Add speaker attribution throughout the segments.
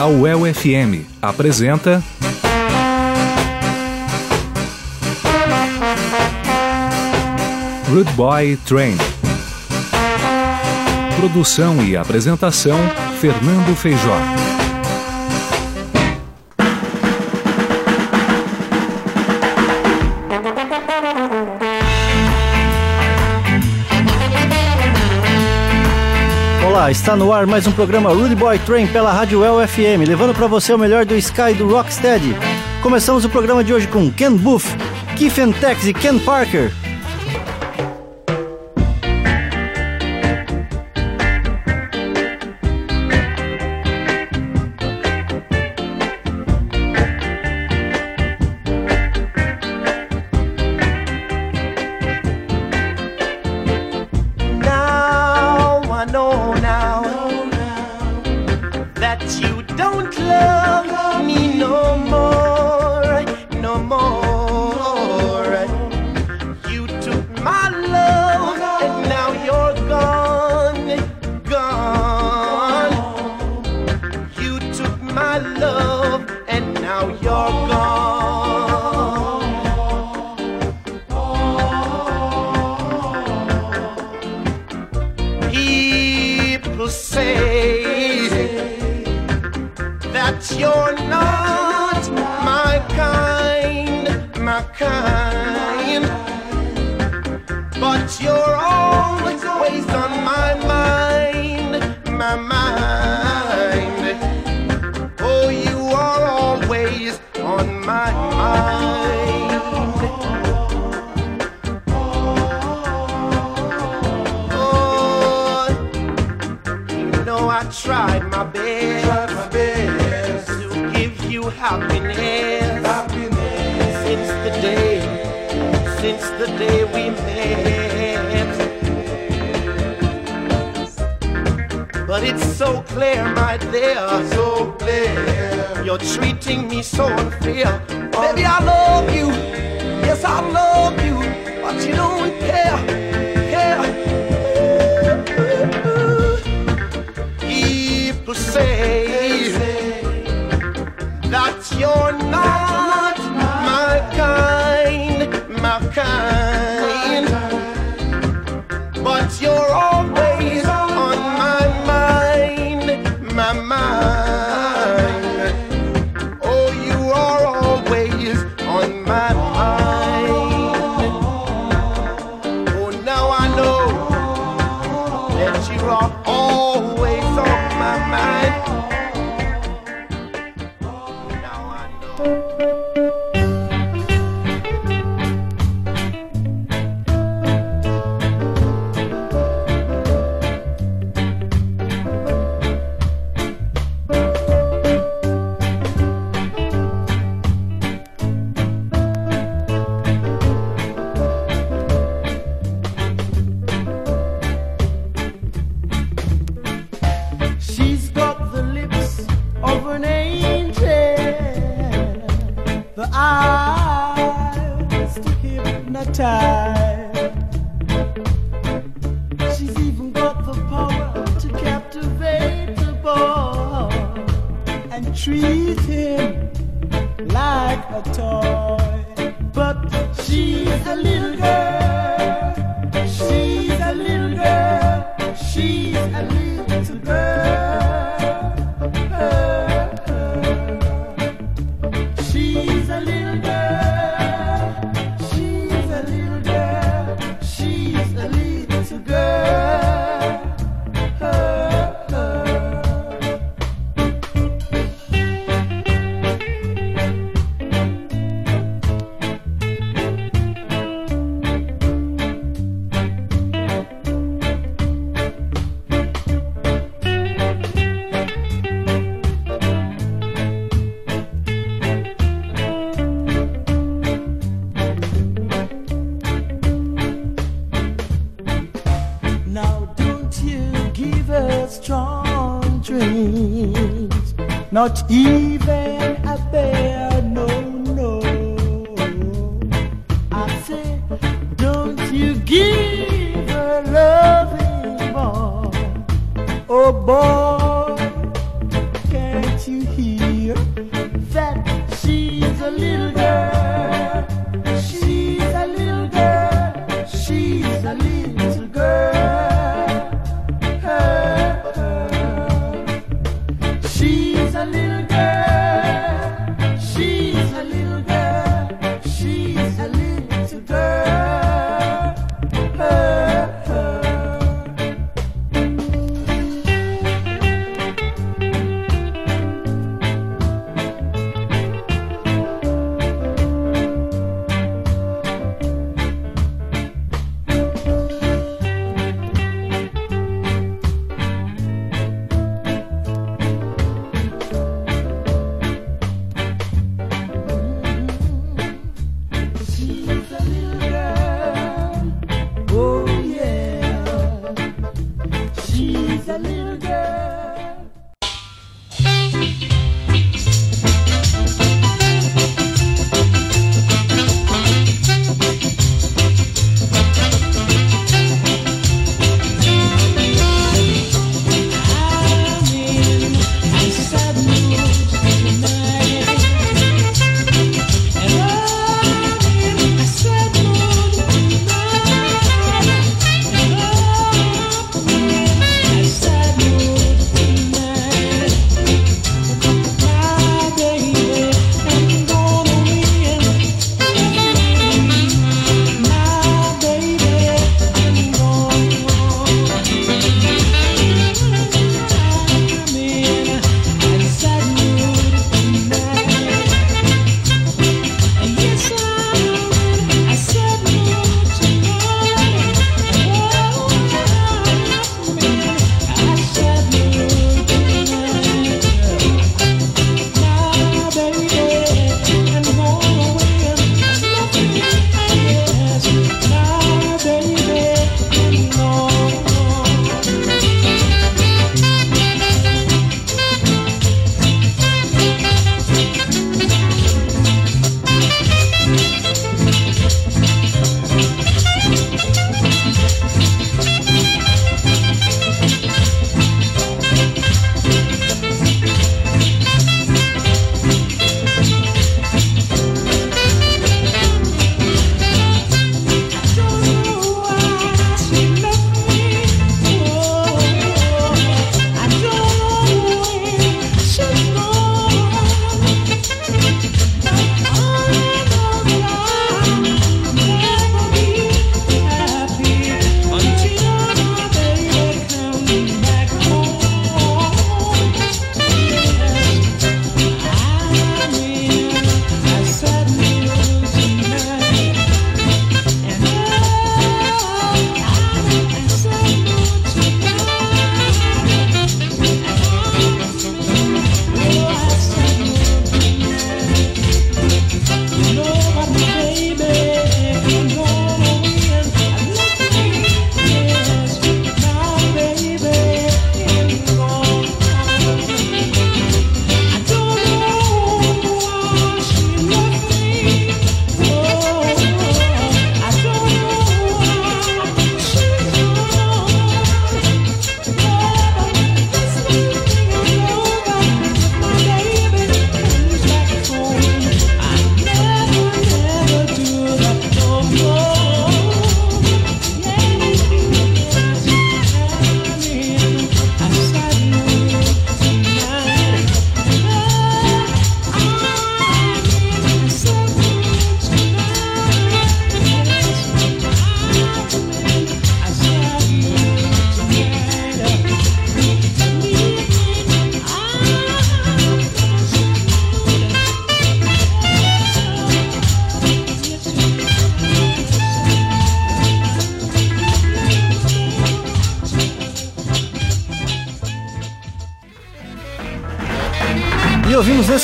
Speaker 1: A UEL FM apresenta. Rude Boy Train. Produção e apresentação: Fernando Feijó.
Speaker 2: Está no ar mais um programa Rude Boy Train pela Rádio El FM, levando para você o melhor do Sky do Rocksteady. Começamos o programa de hoje com Ken Booth, Keith Tex e Ken Parker.
Speaker 3: Since the day we met. But it's so clear, my dear, so clear. You're treating me so unfair. Baby, I love you. Yes, I love you. But you don't
Speaker 4: hypnotize. She's even got the power to captivate the boy and treat him like a toy.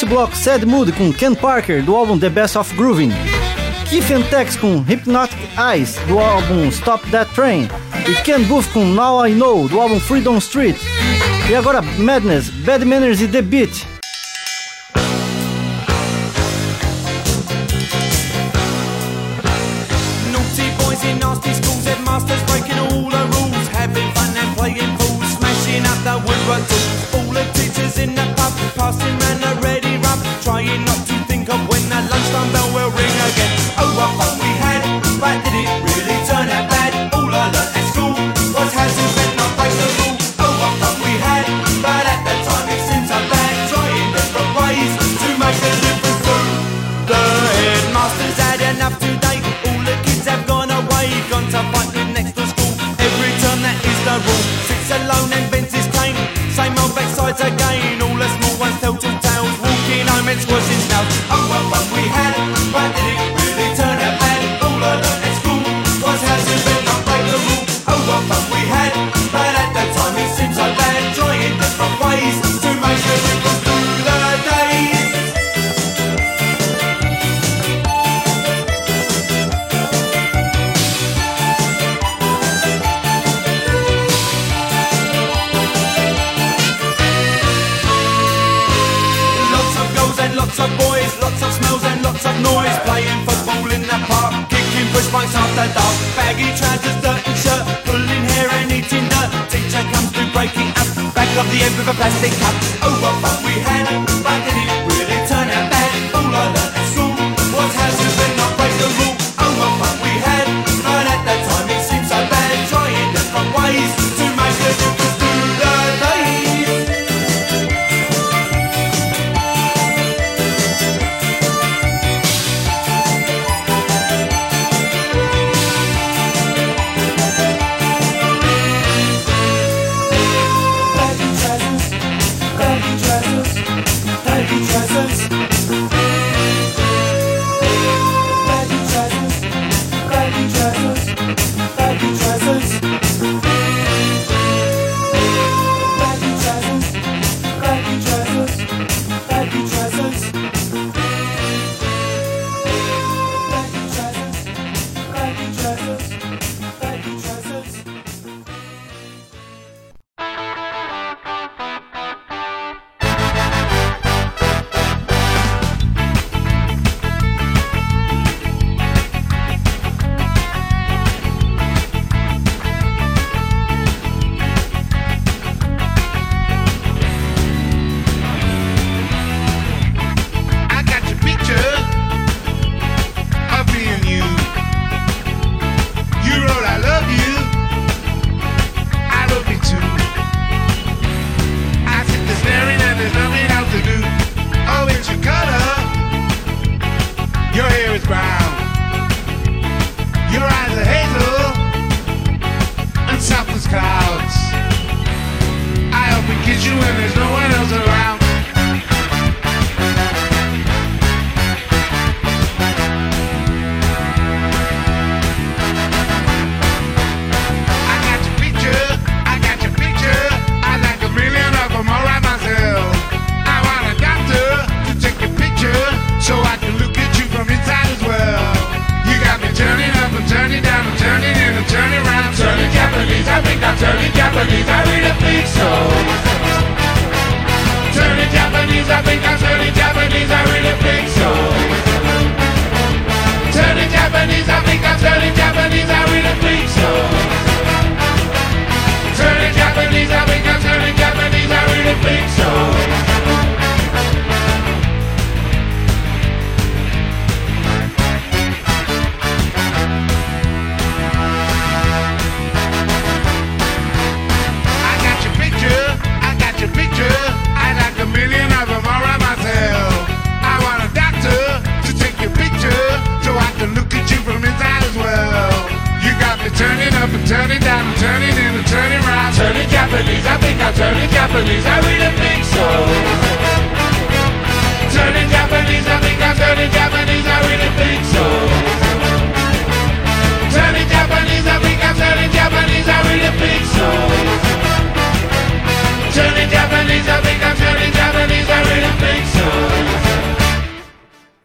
Speaker 5: desse bloco Sad Mood com Ken Parker do álbum The Best of Grooving, Keith and Tex com Hypnotic Eyes do álbum Stop That Train. E Ken Booth com Now I Know do álbum Freedom Street. E agora Madness, Bad Manners e The Beat.
Speaker 6: with a
Speaker 7: plastic cup.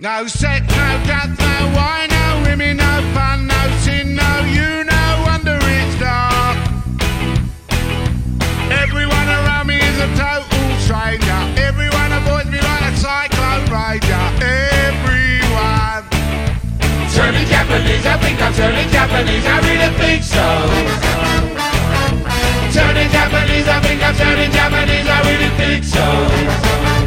Speaker 8: No sex, no death, no wine, no women, no fun, no sin, no you, no wonder it's dark. Everyone around me is a total stranger. Everyone avoids me like a cyclone rager. Everyone. Turning Japanese, I think I'm turning Japanese, I really think so. Turning Japanese, I think I'm turning Japanese, I really think so.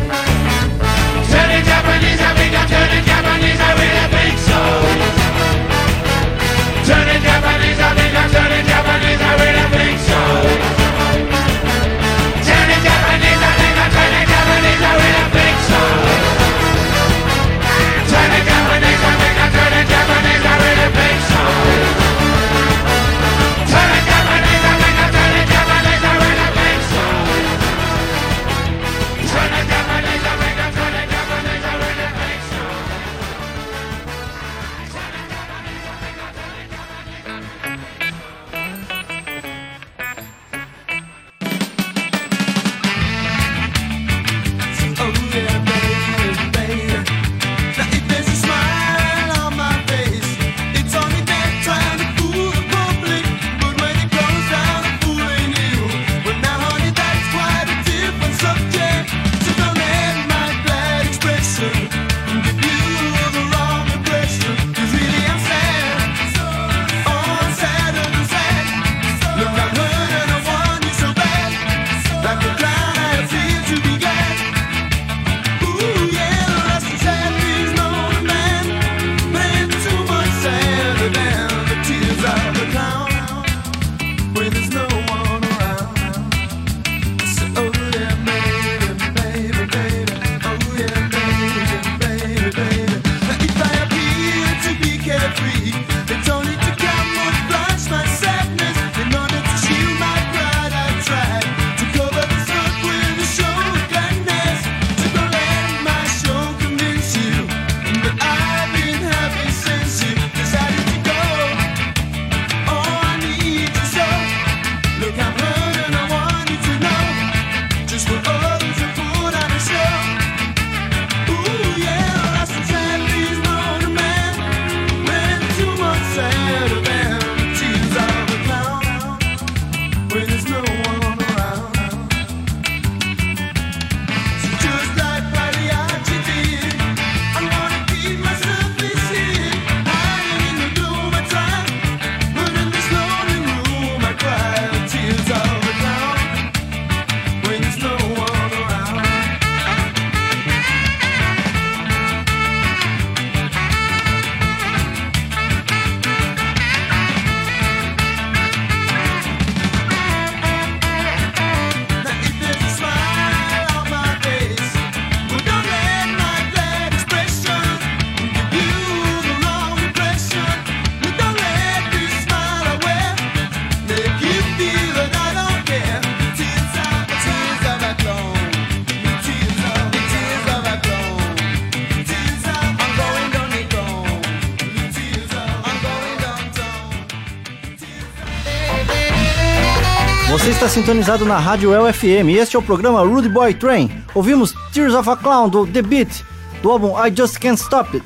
Speaker 4: Você está sintonizado na Rádio LFM e este é o programa Rude Boy Train. Ouvimos Tears of a Clown do The Beat, do álbum I Just Can't Stop It.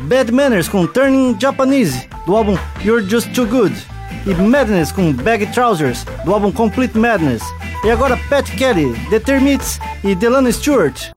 Speaker 4: Bad Manners com Turning Japanese, do álbum You're Just Too Good. E Madness com Baggy Trousers, do álbum Complete Madness. E agora Pat Kelly, The Termites e Delano Stewart.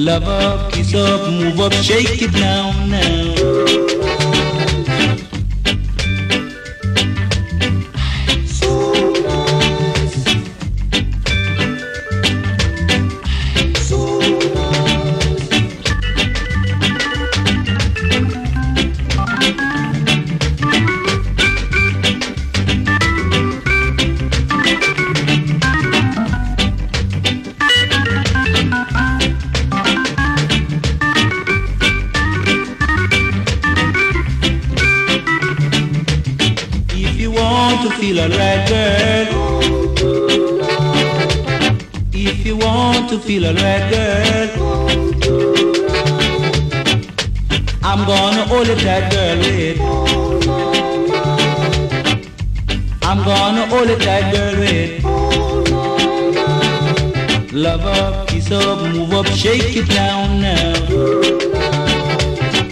Speaker 5: Love
Speaker 9: up, kiss up, move up, shake it down now feel alright, girl. I'm gonna hold it tight, girl, wait I'm gonna hold it tight, girl, wait Love up, kiss up, move up, shake it down now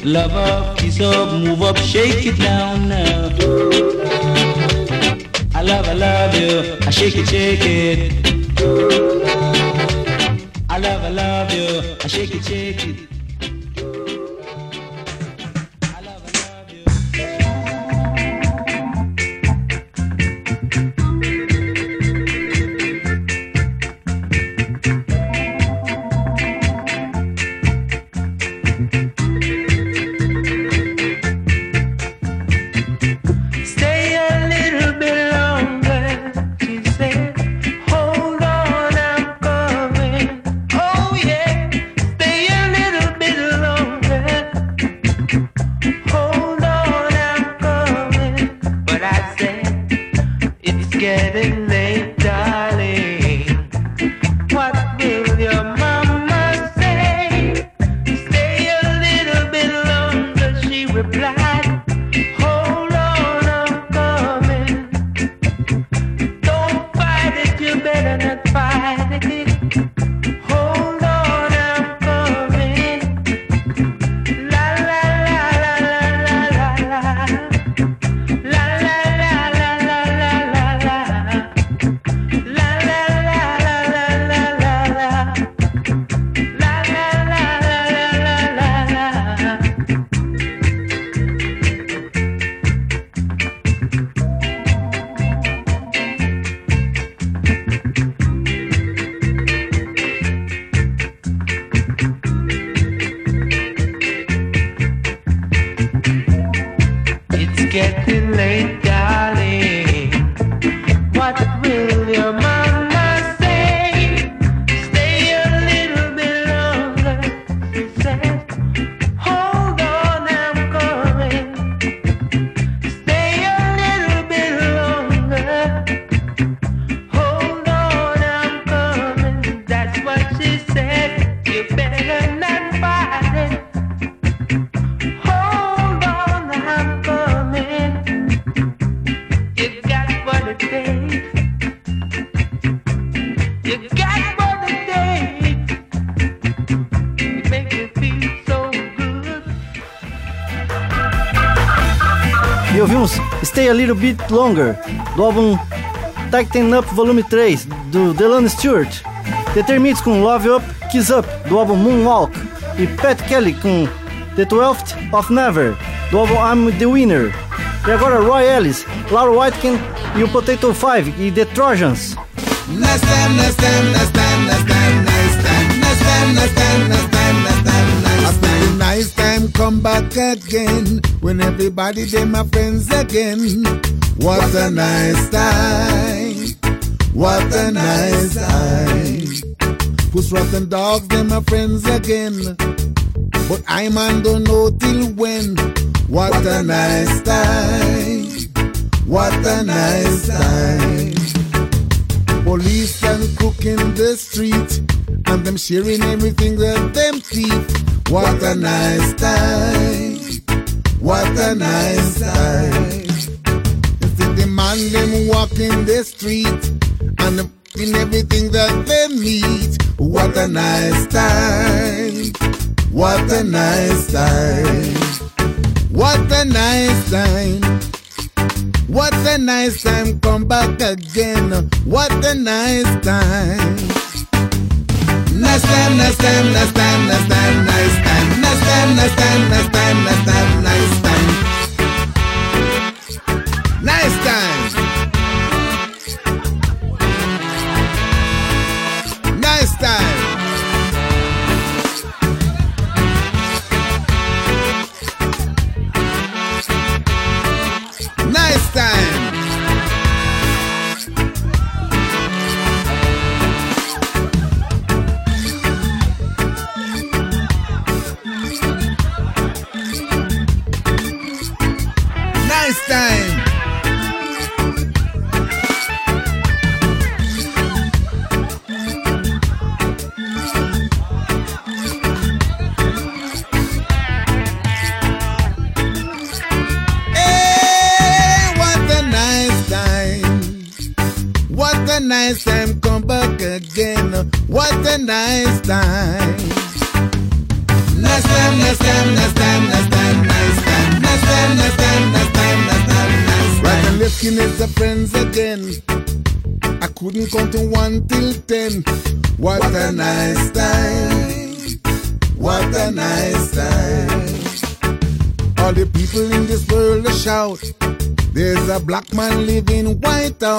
Speaker 9: Love up, kiss up, move up, shake it down now I love, I love you, I shake it, shake it love, I love you, Bit Longer,
Speaker 10: do álbum Tighten Up Volume 3, do Delaney Stewart. The Termites com Love Up, Kiss Up, do álbum Moonwalk. E Pat Kelly com The Twelfth of Never, do álbum I'm the Winner. E agora Roy Ellis, Laura Whitekin e o Potato Five e The Trojans.
Speaker 8: Nice time.
Speaker 11: Come back again when everybody they my friends again. What a nice time. What a nice time. Push rotten dogs they my friends again. But I man don't know till when. What a nice time. What a nice time. Police and cook in the street, and them sharing everything that them thief. What a nice time. What a nice time. You see the man them walk in the street, and them in everything that they meet. What a nice time. What a nice time. What a nice time. What a nice time, come back again. What a nice time. Next time, next time, next time, next time, nice time. Next time, next time, next time, next time, nice time. Nice time.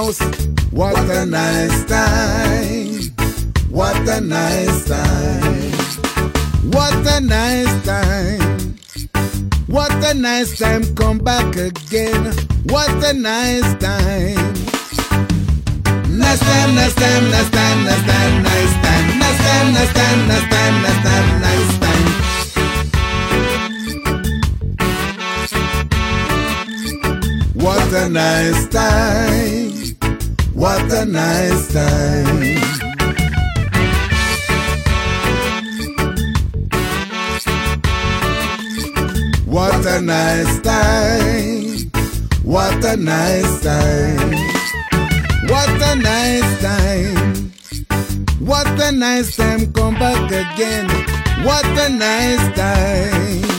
Speaker 11: house. What, a nice time. What a nice time. What a nice time. What a nice time. Come back again. What a nice time. Nice time, nice time, nice time, nice time, nice time. Nice time, nice time, nice time, nice time, nice time. What a nice time. What a nice time. What a nice time. What a nice time. What a nice time. What a nice time. Come back again. What a nice time.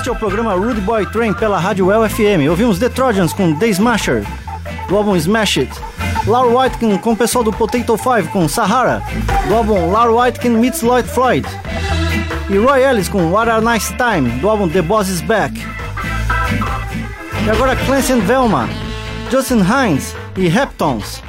Speaker 12: Este é o programa Rude Boy Train pela Rádio Well FM. Ouvimos The Trojans com The Smasher, do álbum Smash It. Laura Whitekin com o pessoal do Potato Five com Sahara, do álbum Laura Whitekin Meets Lloyd Floyd. E Roy Ellis com What a Nice Time, do álbum The Boss Is Back. E agora Clancy and Velma, Justin Hines e
Speaker 13: Heptons.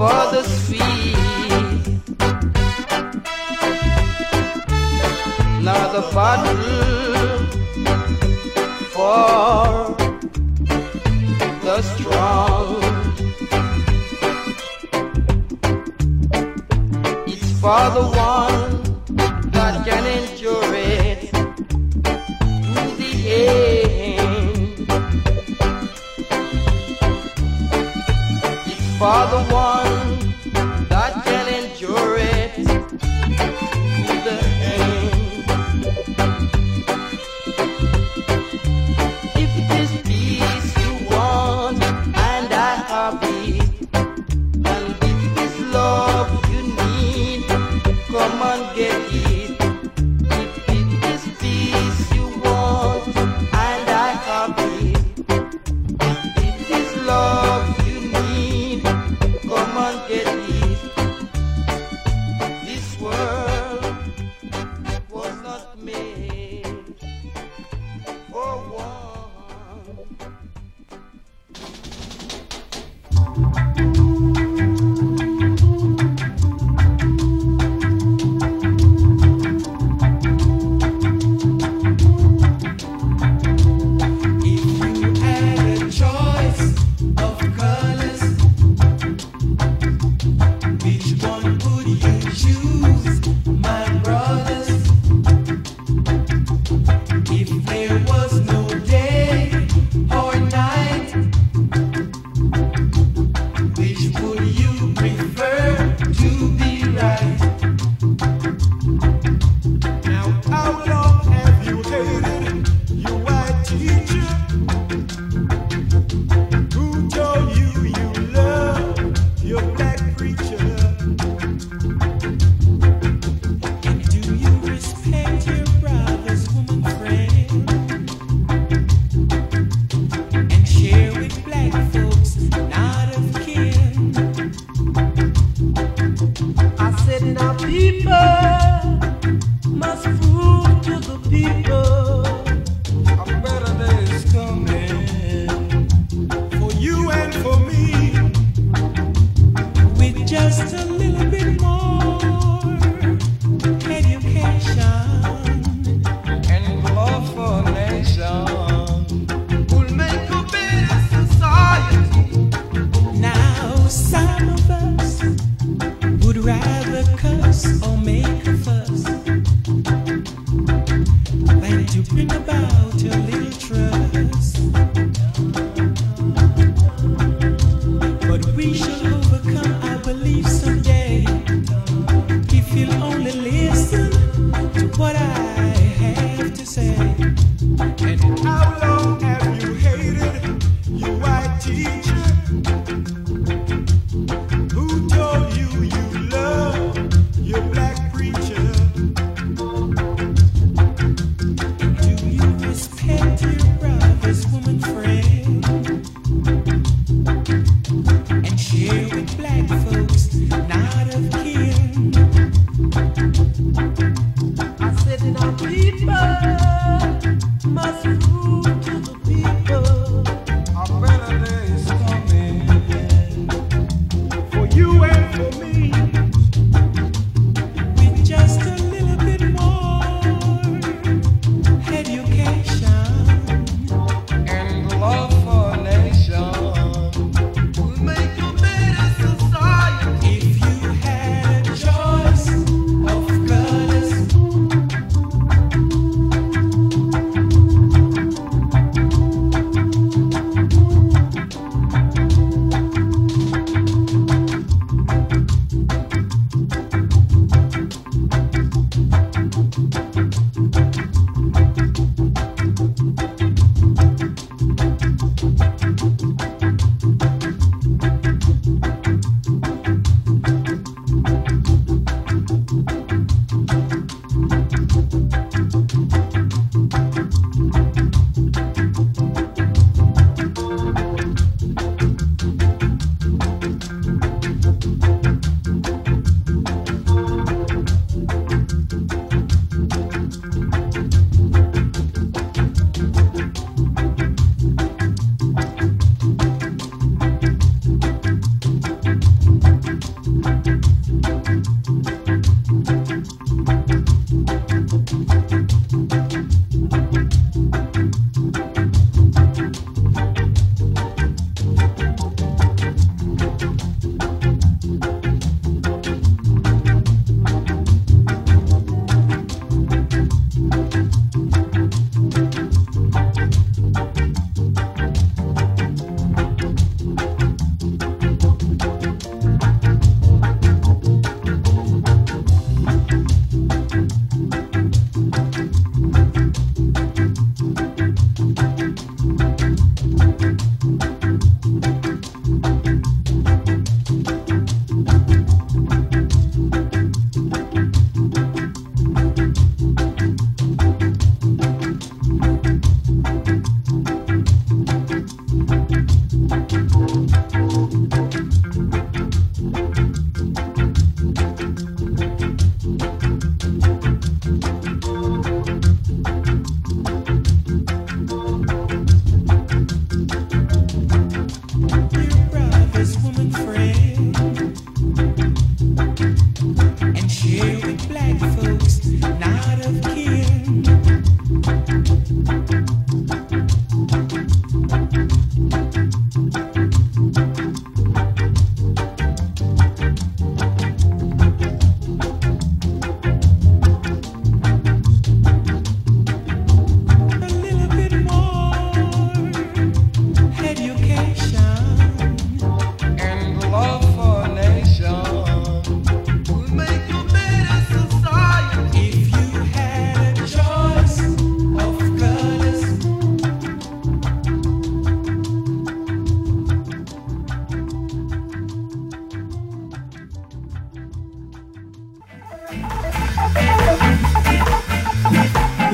Speaker 13: foda. people.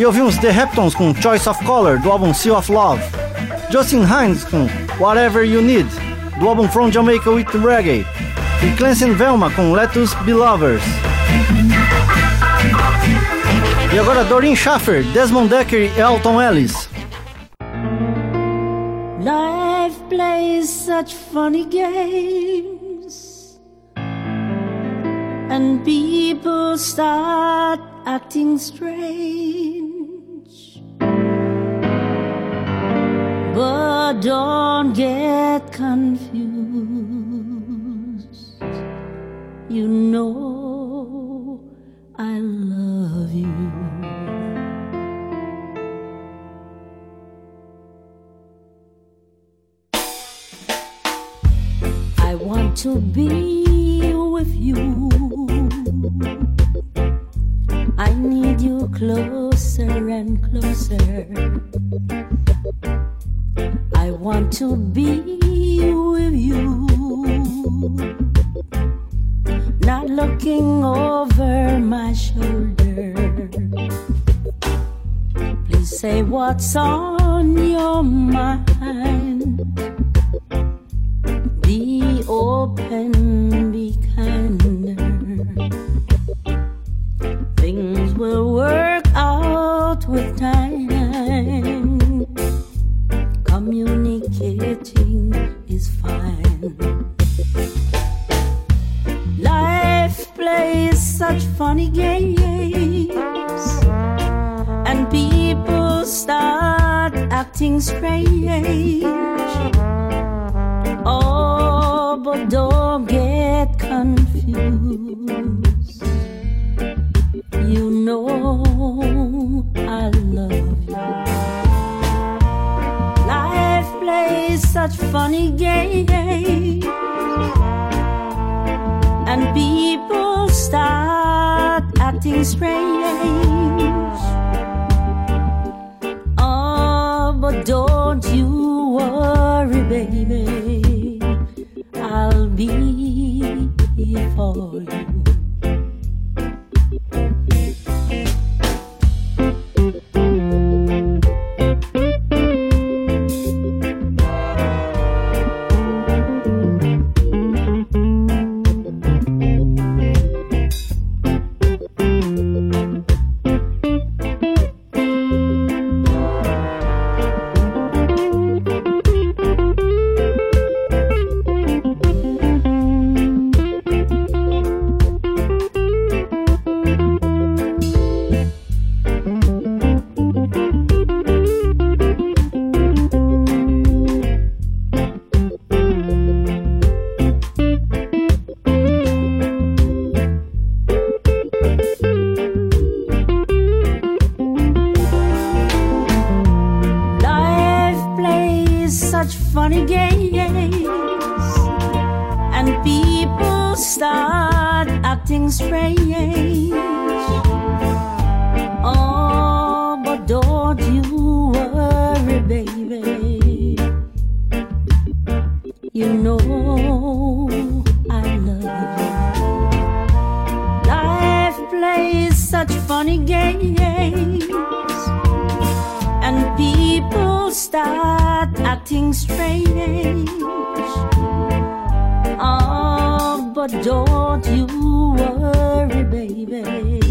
Speaker 10: E ouvimos The Heptones com Choice of Color, do álbum Sea of Love. Justin Hines com Whatever You Need, do álbum From Jamaica with Reggae. E Clancy Velma com Let Us Be Lovers. E agora Doreen Schaffer, Desmond Decker e Elton Ellis.
Speaker 14: Life plays such funny games, and people start acting strange. But don't get confused. You know I love you. I want to be with you. I need you closer and closer. I want to be with you. Not looking over my shoulder. Please say what's on your mind. Be open, be kinder. Things will work out with time. Is fine. Life plays such funny games, and people start acting strange. Oh, but don't get confused. You know funny games, and people start acting strange. Oh, but don't you worry, baby. I'll be here for you. Start acting strange. Oh, but don't you worry, baby.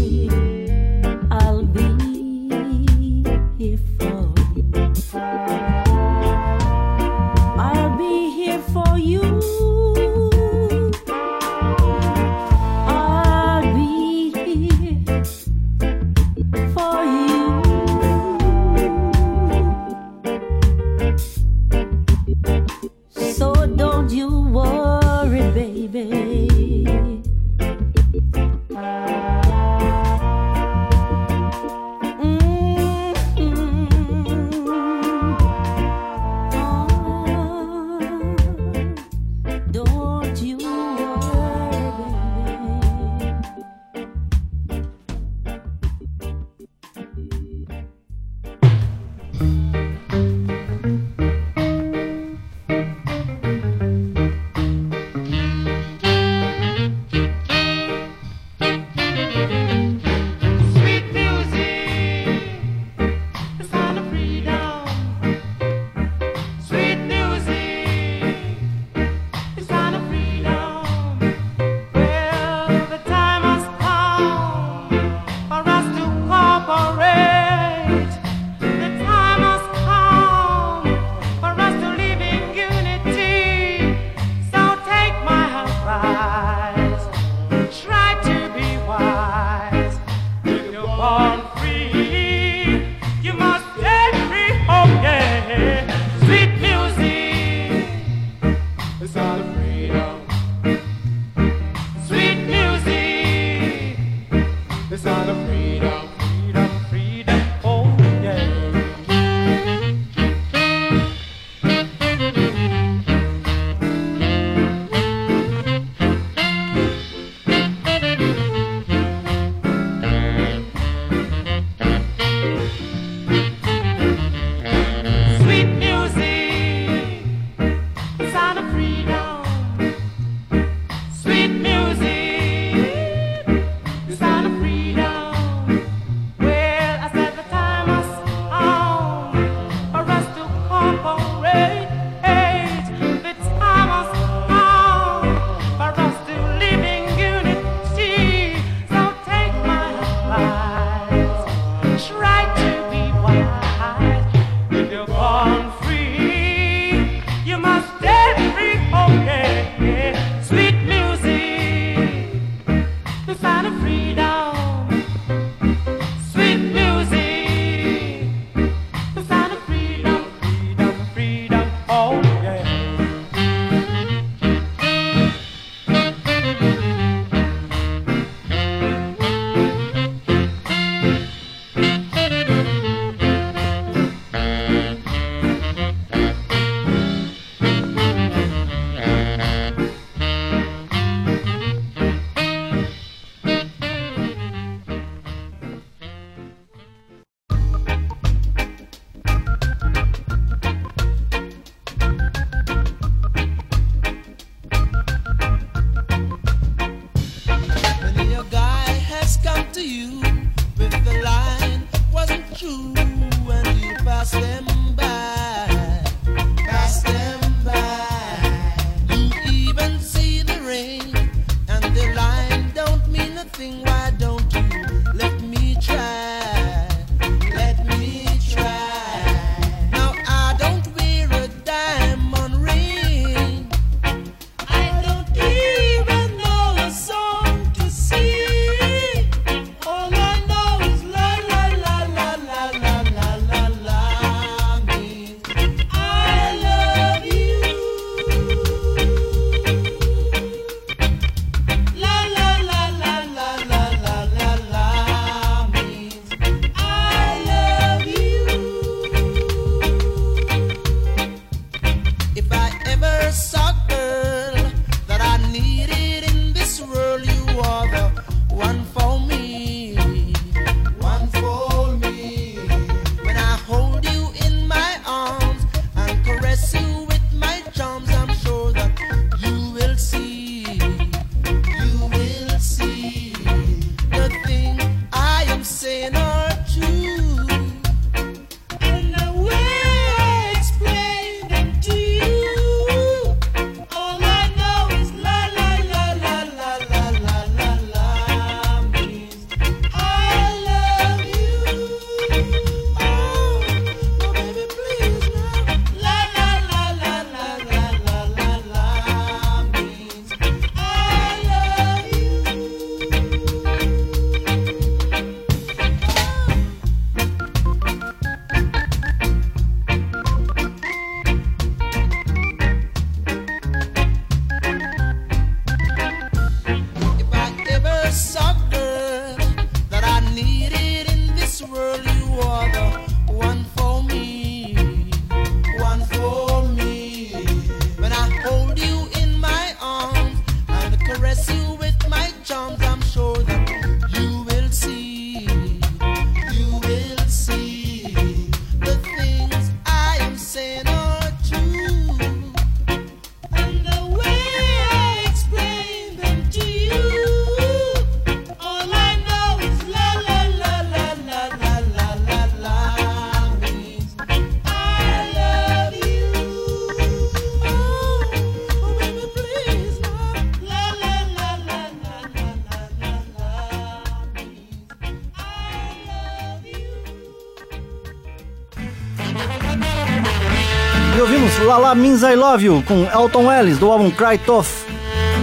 Speaker 10: lá Means I Love You com Elton Ellis do álbum Cry Tough,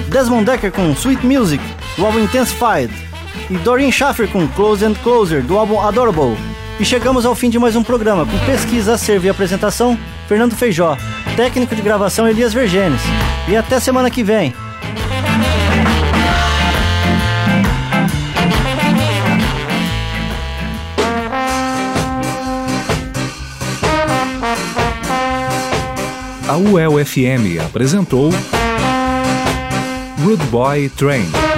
Speaker 10: Desmond Decker com Sweet Music do álbum Intensified e Doreen Schaffer com Close and Closer do álbum Adorable. E chegamos ao fim de mais um programa com pesquisa, acervo e apresentação Fernando Feijó, técnico de gravação Elias Vergenes. E até semana que vem.
Speaker 1: A UEL FM apresentou Rude Boy Train.